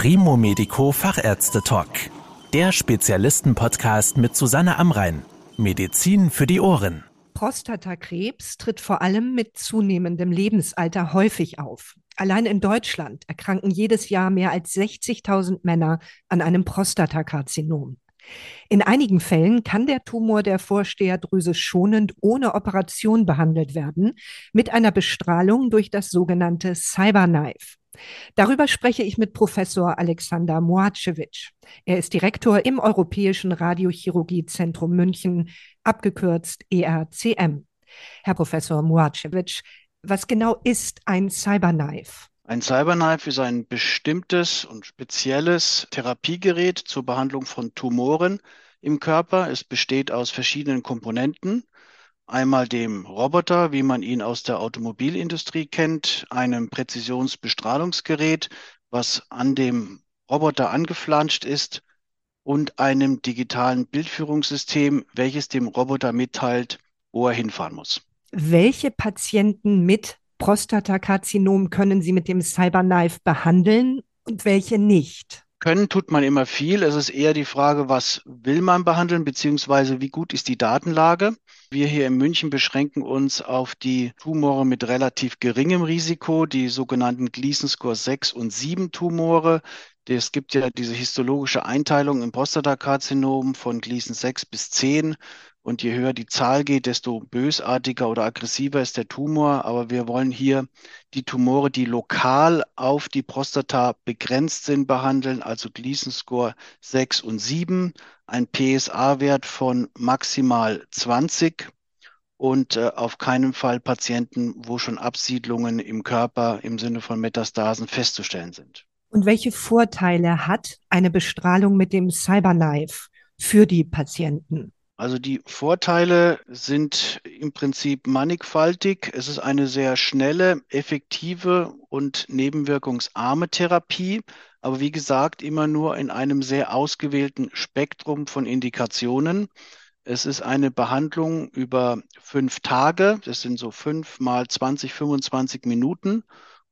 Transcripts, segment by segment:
Primo Medico Fachärzte Talk. Der Spezialisten-Podcast mit Susanne Amrein. Medizin für die Ohren. Prostatakrebs tritt vor allem mit zunehmendem Lebensalter häufig auf. Allein in Deutschland erkranken jedes Jahr mehr als 60.000 Männer an einem Prostatakarzinom. In einigen Fällen kann der Tumor der Vorsteherdrüse schonend ohne Operation behandelt werden, mit einer Bestrahlung durch das sogenannte Cyberknife. Darüber spreche ich mit Professor Alexander Moacewitsch. Er ist Direktor im Europäischen Radiochirurgiezentrum München, abgekürzt ERCM. Herr Professor Moacewitsch, was genau ist ein Cyberknife? Ein Cyberknife ist ein bestimmtes und spezielles Therapiegerät zur Behandlung von Tumoren im Körper. Es besteht aus verschiedenen Komponenten. Einmal dem Roboter, wie man ihn aus der Automobilindustrie kennt, einem Präzisionsbestrahlungsgerät, was an dem Roboter angeflanscht ist und einem digitalen Bildführungssystem, welches dem Roboter mitteilt, wo er hinfahren muss. Welche Patienten mit Prostatakarzinom können Sie mit dem Cyberknife behandeln und welche nicht? Können tut man immer viel. Es ist eher die Frage, was will man behandeln, beziehungsweise wie gut ist die Datenlage. Wir hier in München beschränken uns auf die Tumore mit relativ geringem Risiko, die sogenannten Gleason Score 6 und 7 Tumore. Es gibt ja diese histologische Einteilung im Prostatakarzinom von Gleason 6 bis 10 und je höher die Zahl geht, desto bösartiger oder aggressiver ist der Tumor. Aber wir wollen hier die Tumore, die lokal auf die Prostata begrenzt sind, behandeln, also Gleason Score 6 und 7, ein PSA-Wert von maximal 20 und äh, auf keinen Fall Patienten, wo schon Absiedlungen im Körper im Sinne von Metastasen festzustellen sind. Und welche Vorteile hat eine Bestrahlung mit dem Cyberknife für die Patienten? Also die Vorteile sind im Prinzip mannigfaltig. Es ist eine sehr schnelle, effektive und nebenwirkungsarme Therapie, aber wie gesagt, immer nur in einem sehr ausgewählten Spektrum von Indikationen. Es ist eine Behandlung über fünf Tage. Das sind so fünf mal 20, 25 Minuten.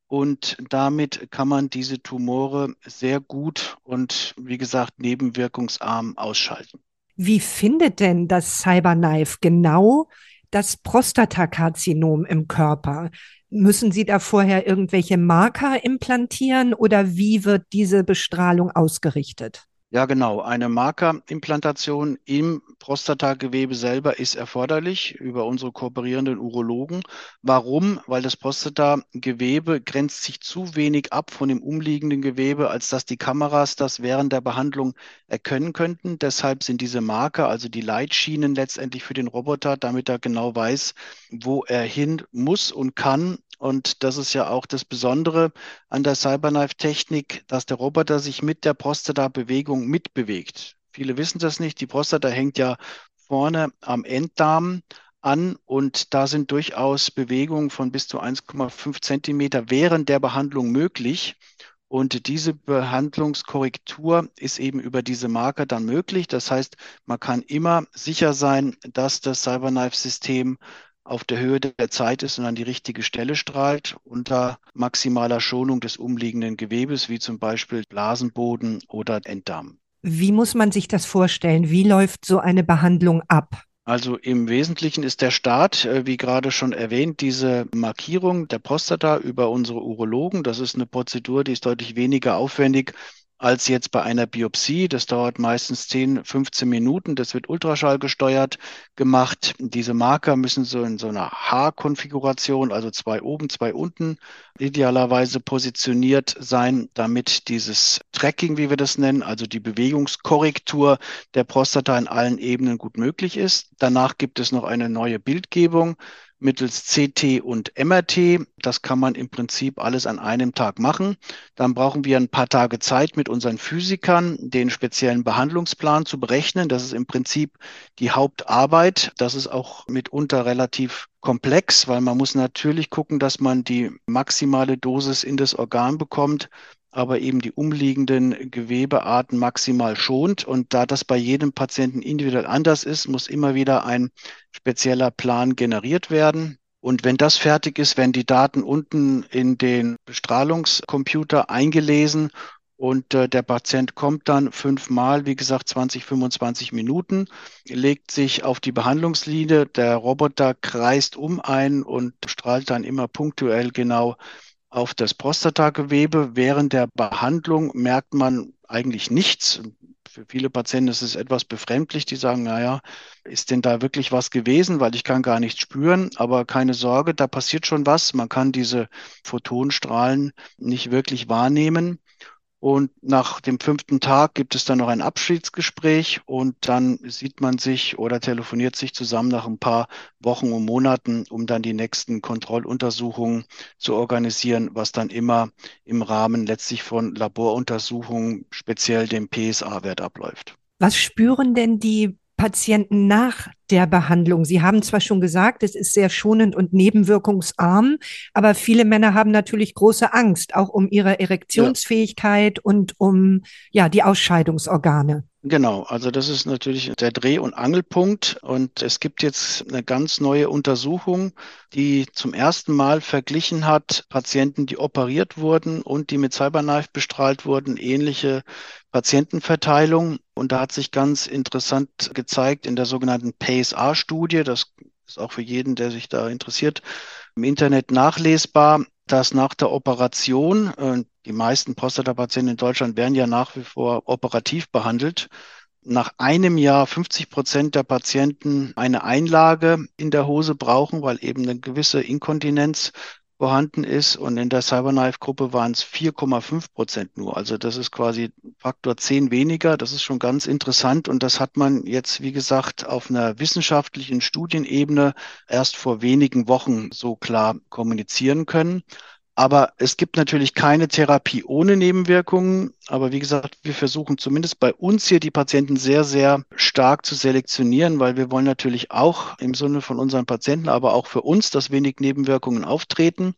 Und damit kann man diese Tumore sehr gut und wie gesagt nebenwirkungsarm ausschalten. Wie findet denn das Cyberknife genau das Prostatakarzinom im Körper? Müssen Sie da vorher irgendwelche Marker implantieren oder wie wird diese Bestrahlung ausgerichtet? Ja, genau. Eine Markerimplantation im Prostatagewebe selber ist erforderlich über unsere kooperierenden Urologen. Warum? Weil das Prostatagewebe grenzt sich zu wenig ab von dem umliegenden Gewebe, als dass die Kameras das während der Behandlung erkennen könnten. Deshalb sind diese Marker, also die Leitschienen letztendlich für den Roboter, damit er genau weiß, wo er hin muss und kann und das ist ja auch das Besondere an der Cyberknife-Technik, dass der Roboter sich mit der Prostata-Bewegung mitbewegt. Viele wissen das nicht. Die Prostata hängt ja vorne am Enddarm an und da sind durchaus Bewegungen von bis zu 1,5 Zentimeter während der Behandlung möglich. Und diese Behandlungskorrektur ist eben über diese Marker dann möglich. Das heißt, man kann immer sicher sein, dass das Cyberknife-System auf der Höhe der Zeit ist und an die richtige Stelle strahlt, unter maximaler Schonung des umliegenden Gewebes, wie zum Beispiel Blasenboden oder Enddarm. Wie muss man sich das vorstellen? Wie läuft so eine Behandlung ab? Also im Wesentlichen ist der Start, äh, wie gerade schon erwähnt, diese Markierung der Prostata über unsere Urologen. Das ist eine Prozedur, die ist deutlich weniger aufwendig als jetzt bei einer Biopsie. Das dauert meistens 10, 15 Minuten. Das wird Ultraschall gesteuert gemacht. Diese Marker müssen so in so einer H-Konfiguration, also zwei oben, zwei unten, idealerweise positioniert sein, damit dieses Tracking, wie wir das nennen, also die Bewegungskorrektur der Prostata in allen Ebenen gut möglich ist. Danach gibt es noch eine neue Bildgebung mittels CT und MRT. Das kann man im Prinzip alles an einem Tag machen. Dann brauchen wir ein paar Tage Zeit mit unseren Physikern, den speziellen Behandlungsplan zu berechnen. Das ist im Prinzip die Hauptarbeit. Das ist auch mitunter relativ komplex, weil man muss natürlich gucken, dass man die maximale Dosis in das Organ bekommt aber eben die umliegenden Gewebearten maximal schont. Und da das bei jedem Patienten individuell anders ist, muss immer wieder ein spezieller Plan generiert werden. Und wenn das fertig ist, werden die Daten unten in den Bestrahlungscomputer eingelesen Und äh, der Patient kommt dann fünfmal, wie gesagt, 20, 25 Minuten, legt sich auf die Behandlungslinie. Der Roboter kreist um ein und strahlt dann immer punktuell genau auf das Prostatagewebe. Während der Behandlung merkt man eigentlich nichts. Für viele Patienten ist es etwas befremdlich, die sagen, naja, ist denn da wirklich was gewesen, weil ich kann gar nichts spüren. Aber keine Sorge, da passiert schon was. Man kann diese Photonstrahlen nicht wirklich wahrnehmen. Und nach dem fünften Tag gibt es dann noch ein Abschiedsgespräch und dann sieht man sich oder telefoniert sich zusammen nach ein paar Wochen und Monaten, um dann die nächsten Kontrolluntersuchungen zu organisieren, was dann immer im Rahmen letztlich von Laboruntersuchungen, speziell dem PSA-Wert abläuft. Was spüren denn die Patienten nach der Behandlung? Sie haben zwar schon gesagt, es ist sehr schonend und nebenwirkungsarm, aber viele Männer haben natürlich große Angst, auch um ihre Erektionsfähigkeit ja. und um ja die Ausscheidungsorgane. Genau, also das ist natürlich der Dreh- und Angelpunkt. Und es gibt jetzt eine ganz neue Untersuchung, die zum ersten Mal verglichen hat Patienten, die operiert wurden und die mit Cyberknife bestrahlt wurden, ähnliche Patientenverteilung. Und da hat sich ganz interessant gezeigt in der sogenannten PSA-Studie, das ist auch für jeden, der sich da interessiert, im Internet nachlesbar, dass nach der Operation, die meisten Prostatapatienten in Deutschland werden ja nach wie vor operativ behandelt, nach einem Jahr 50 Prozent der Patienten eine Einlage in der Hose brauchen, weil eben eine gewisse Inkontinenz vorhanden ist. Und in der Cyberknife-Gruppe waren es 4,5 Prozent nur. Also das ist quasi Faktor 10 weniger. Das ist schon ganz interessant. Und das hat man jetzt, wie gesagt, auf einer wissenschaftlichen Studienebene erst vor wenigen Wochen so klar kommunizieren können. Aber es gibt natürlich keine Therapie ohne Nebenwirkungen. Aber wie gesagt, wir versuchen zumindest bei uns hier die Patienten sehr, sehr stark zu selektionieren, weil wir wollen natürlich auch im Sinne von unseren Patienten, aber auch für uns, dass wenig Nebenwirkungen auftreten.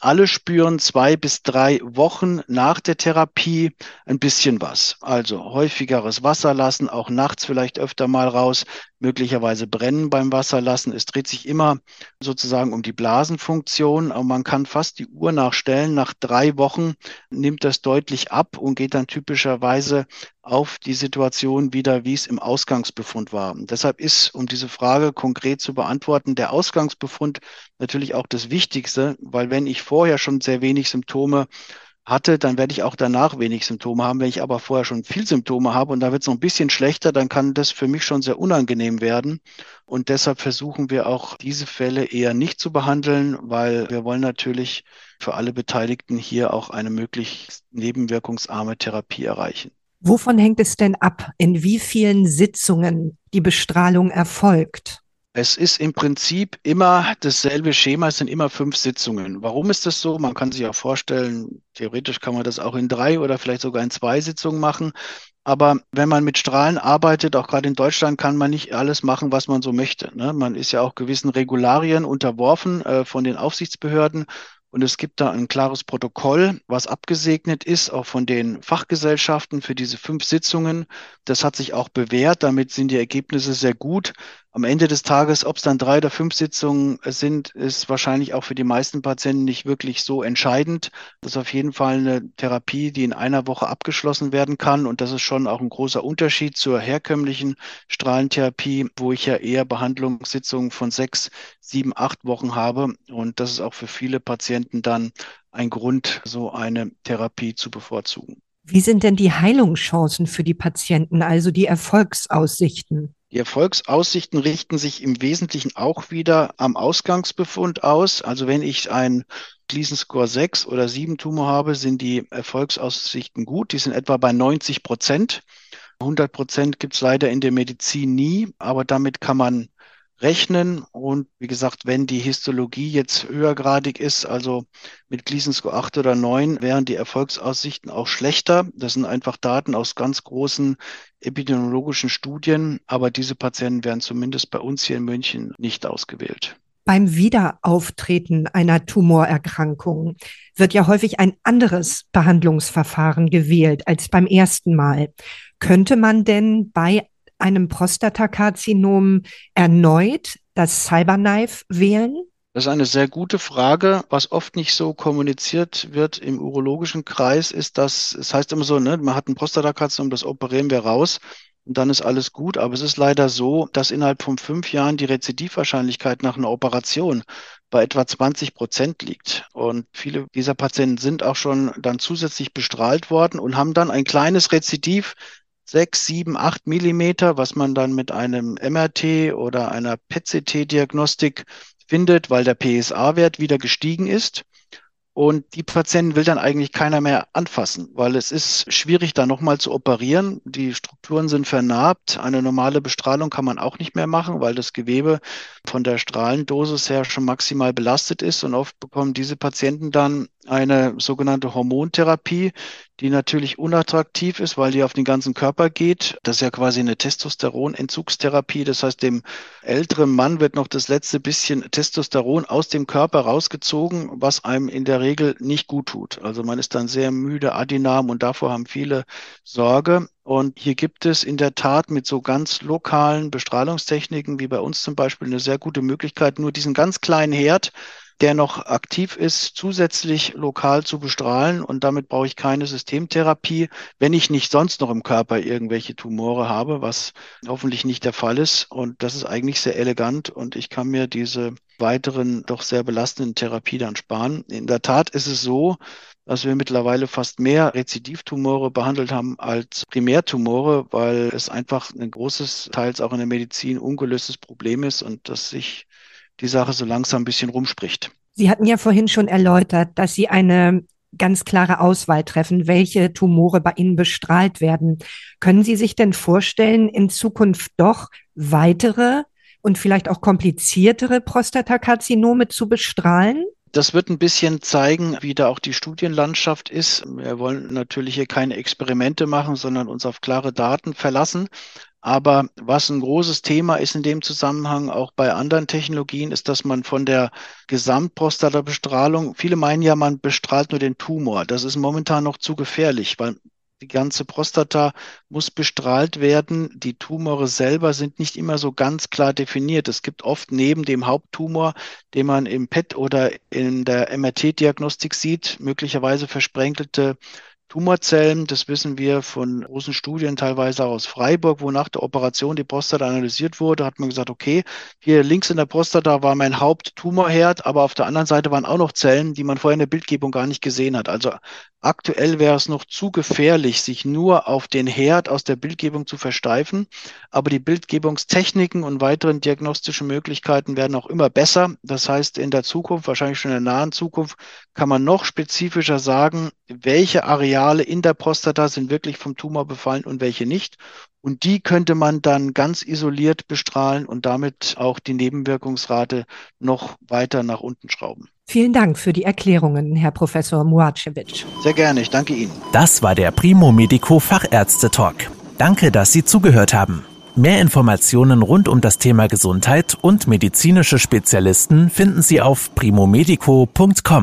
Alle spüren zwei bis drei Wochen nach der Therapie ein bisschen was. Also häufigeres Wasser lassen, auch nachts vielleicht öfter mal raus, möglicherweise brennen beim Wasserlassen. Es dreht sich immer sozusagen um die Blasenfunktion, aber man kann fast die Uhr nachstellen. Nach drei Wochen nimmt das deutlich ab und geht dann typischerweise auf die Situation wieder, wie es im Ausgangsbefund war. Und deshalb ist, um diese Frage konkret zu beantworten, der Ausgangsbefund natürlich auch das Wichtigste, weil wenn ich vorher schon sehr wenig Symptome hatte, dann werde ich auch danach wenig Symptome haben. Wenn ich aber vorher schon viel Symptome habe und da wird es noch ein bisschen schlechter, dann kann das für mich schon sehr unangenehm werden. Und deshalb versuchen wir auch diese Fälle eher nicht zu behandeln, weil wir wollen natürlich für alle Beteiligten hier auch eine möglichst nebenwirkungsarme Therapie erreichen. Wovon hängt es denn ab, in wie vielen Sitzungen die Bestrahlung erfolgt? Es ist im Prinzip immer dasselbe Schema, es sind immer fünf Sitzungen. Warum ist das so? Man kann sich auch vorstellen, theoretisch kann man das auch in drei oder vielleicht sogar in zwei Sitzungen machen. Aber wenn man mit Strahlen arbeitet, auch gerade in Deutschland, kann man nicht alles machen, was man so möchte. Ne? Man ist ja auch gewissen Regularien unterworfen äh, von den Aufsichtsbehörden. Und es gibt da ein klares Protokoll, was abgesegnet ist, auch von den Fachgesellschaften für diese fünf Sitzungen. Das hat sich auch bewährt. Damit sind die Ergebnisse sehr gut. Am Ende des Tages, ob es dann drei oder fünf Sitzungen sind, ist wahrscheinlich auch für die meisten Patienten nicht wirklich so entscheidend. Das ist auf jeden Fall eine Therapie, die in einer Woche abgeschlossen werden kann. Und das ist schon auch ein großer Unterschied zur herkömmlichen Strahlentherapie, wo ich ja eher Behandlungssitzungen von sechs, sieben, acht Wochen habe. Und das ist auch für viele Patienten dann ein Grund, so eine Therapie zu bevorzugen. Wie sind denn die Heilungschancen für die Patienten, also die Erfolgsaussichten? Die Erfolgsaussichten richten sich im Wesentlichen auch wieder am Ausgangsbefund aus. Also wenn ich ein Gleason Score 6 oder 7 Tumor habe, sind die Erfolgsaussichten gut. Die sind etwa bei 90 Prozent. 100 Prozent gibt es leider in der Medizin nie, aber damit kann man rechnen. Und wie gesagt, wenn die Histologie jetzt höhergradig ist, also mit Gleason Score 8 oder 9, wären die Erfolgsaussichten auch schlechter. Das sind einfach Daten aus ganz großen epidemiologischen Studien, aber diese Patienten werden zumindest bei uns hier in München nicht ausgewählt. Beim Wiederauftreten einer Tumorerkrankung wird ja häufig ein anderes Behandlungsverfahren gewählt als beim ersten Mal. Könnte man denn bei einem Prostatakarzinom erneut das Cyberknife wählen? Das ist eine sehr gute Frage. Was oft nicht so kommuniziert wird im urologischen Kreis, ist, dass es heißt immer so, ne, man hat ein Prostatakarzinom, das operieren wir raus und dann ist alles gut. Aber es ist leider so, dass innerhalb von fünf Jahren die Rezidivwahrscheinlichkeit nach einer Operation bei etwa 20 Prozent liegt. Und viele dieser Patienten sind auch schon dann zusätzlich bestrahlt worden und haben dann ein kleines Rezidiv, sechs, sieben, acht Millimeter, was man dann mit einem MRT oder einer PET-CT-Diagnostik findet, weil der PSA-Wert wieder gestiegen ist. Und die Patienten will dann eigentlich keiner mehr anfassen, weil es ist schwierig, da nochmal zu operieren. Die Strukturen sind vernarbt. Eine normale Bestrahlung kann man auch nicht mehr machen, weil das Gewebe von der Strahlendosis her schon maximal belastet ist. Und oft bekommen diese Patienten dann eine sogenannte Hormontherapie, die natürlich unattraktiv ist, weil die auf den ganzen Körper geht. Das ist ja quasi eine Testosteronentzugstherapie. Das heißt, dem älteren Mann wird noch das letzte bisschen Testosteron aus dem Körper rausgezogen, was einem in der Regel nicht gut tut. Also man ist dann sehr müde, adinam und davor haben viele Sorge. Und hier gibt es in der Tat mit so ganz lokalen Bestrahlungstechniken, wie bei uns zum Beispiel, eine sehr gute Möglichkeit, nur diesen ganz kleinen Herd der noch aktiv ist, zusätzlich lokal zu bestrahlen. Und damit brauche ich keine Systemtherapie, wenn ich nicht sonst noch im Körper irgendwelche Tumore habe, was hoffentlich nicht der Fall ist. Und das ist eigentlich sehr elegant und ich kann mir diese weiteren doch sehr belastenden Therapie dann sparen. In der Tat ist es so, dass wir mittlerweile fast mehr Rezidivtumore behandelt haben als Primärtumore, weil es einfach ein großes, teils auch in der Medizin ungelöstes Problem ist und dass sich die Sache so langsam ein bisschen rumspricht. Sie hatten ja vorhin schon erläutert, dass Sie eine ganz klare Auswahl treffen, welche Tumore bei Ihnen bestrahlt werden. Können Sie sich denn vorstellen, in Zukunft doch weitere und vielleicht auch kompliziertere Prostatakarzinome zu bestrahlen? Das wird ein bisschen zeigen, wie da auch die Studienlandschaft ist. Wir wollen natürlich hier keine Experimente machen, sondern uns auf klare Daten verlassen. Aber was ein großes Thema ist in dem Zusammenhang, auch bei anderen Technologien, ist, dass man von der Gesamtprostatabestrahlung, viele meinen ja, man bestrahlt nur den Tumor. Das ist momentan noch zu gefährlich, weil die ganze Prostata muss bestrahlt werden. Die Tumore selber sind nicht immer so ganz klar definiert. Es gibt oft neben dem Haupttumor, den man im PET oder in der MRT-Diagnostik sieht, möglicherweise versprenkelte Tumorzellen, das wissen wir von großen Studien, teilweise aus Freiburg, wo nach der Operation die Prostata analysiert wurde, hat man gesagt, okay, hier links in der Prostata war mein Haupttumorherd, aber auf der anderen Seite waren auch noch Zellen, die man vorher in der Bildgebung gar nicht gesehen hat. Also aktuell wäre es noch zu gefährlich, sich nur auf den Herd aus der Bildgebung zu versteifen. Aber die Bildgebungstechniken und weiteren diagnostischen Möglichkeiten werden auch immer besser. Das heißt, in der Zukunft, wahrscheinlich schon in der nahen Zukunft, kann man noch spezifischer sagen, welche Areale in der Prostata sind wirklich vom Tumor befallen und welche nicht. Und die könnte man dann ganz isoliert bestrahlen und damit auch die Nebenwirkungsrate noch weiter nach unten schrauben. Vielen Dank für die Erklärungen, Herr Professor Muacevic. Sehr gerne, ich danke Ihnen. Das war der Primo Medico Fachärzte Talk. Danke, dass Sie zugehört haben. Mehr Informationen rund um das Thema Gesundheit und medizinische Spezialisten finden Sie auf primomedico.com.